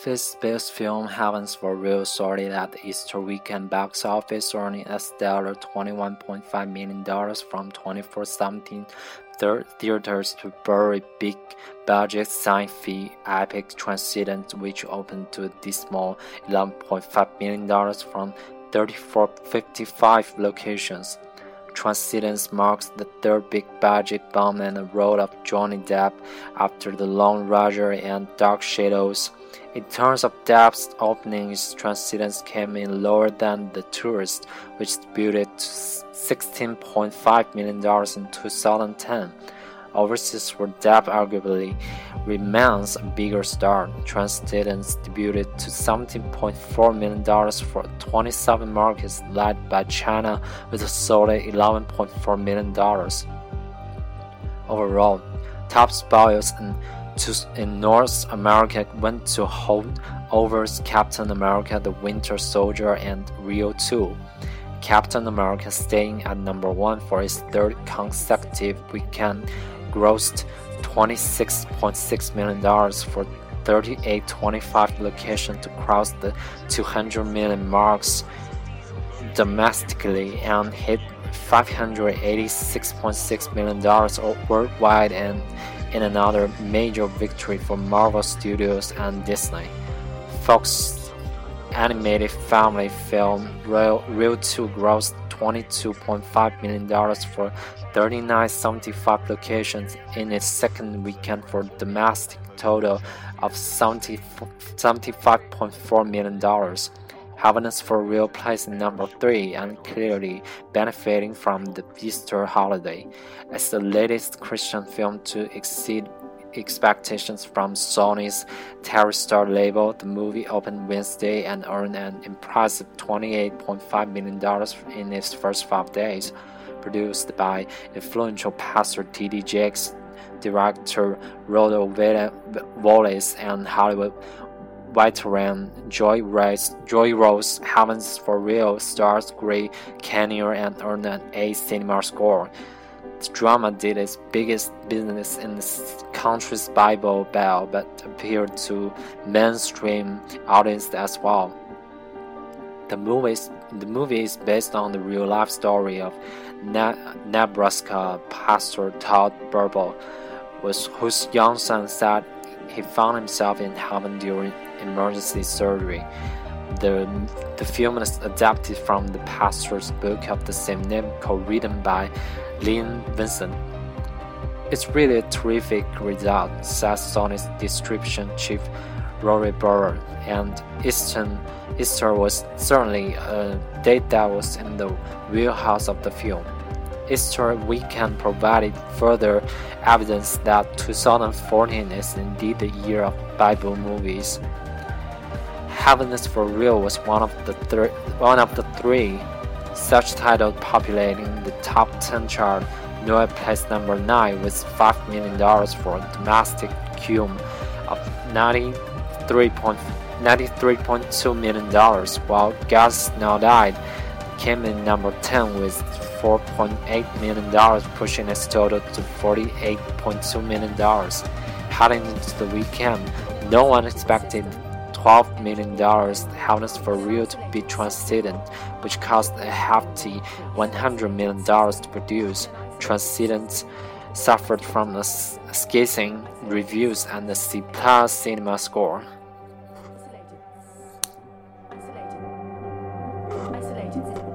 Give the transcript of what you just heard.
Fist-based film Heavens for Real started at the Easter weekend box office, earning a stellar $21.5 million from 24-17 theaters to bury big-budget sci-fi epic Transcendence, which opened to a dismal $11.5 million from 3455 locations. Transcendence marks the third big-budget bomb and the role of Johnny Depp after The Lone Ranger and Dark Shadows. In terms of depth, openings Transcendence came in lower than The Tourist, which debuted $16.5 million in 2010. Overseas where Depp arguably remains a bigger star. Transcendence debuted to $17.4 million for 27 markets, led by China with a solid $11.4 million. Overall, top spoils in in North America went to hold over Captain America the Winter Soldier and Rio 2. Captain America staying at number one for its third consecutive weekend grossed $26.6 million for 3825 locations to cross the 200 million marks domestically and hit $586.6 million worldwide and in another major victory for Marvel Studios and Disney. Fox animated family film Rio, Rio 2 grossed $22.5 million for 3975 locations in its second weekend for domestic total of $75.4 million. Heavens for Real placing number 3 and clearly benefiting from the Easter holiday. As the latest Christian film to exceed expectations from Sony's TriStar label, the movie opened Wednesday and earned an impressive $28.5 million in its first five days. Produced by influential pastor T.D. Jakes, director Randall Wallace, and Hollywood veteran Joe Roth, Joe Roth Heavens for Real stars Greg Kinnear and earned an A cinema score. The drama did its biggest business in the country's Bible Belt, but appealed to mainstream audience as well. The movie, the movie is based on the real life story of Nebraska pastor Todd Burpo, whose young son said he found himself in heaven during emergency surgery. The, the film is adapted from the pastor's book of the same name, co-written by Lynn Vincent. It's really a terrific result, says Sony's distribution chief Rory Bruer, and Eastern, Easter was certainly a date that was in the wheelhouse of the film. Easter weekend provided further evidence that 2014 is indeed the year of Bible movies. Heavens for Real was one of the thir- one of the three such titles populating the top 10 chart. Noah placed number 9 with $5 million for a domestic cum of 93.2 million dollars, while God's Not Dead came in number 10 with $4.8 million, pushing its total to $48.2 million. Heading into the weekend, no one expected $12 million Heavens for Real to be Transcendent, which cost a hefty $100 million to produce. Transcendence suffered from the scathing reviews and the plus cinema score. Isolated. Isolated. Isolated.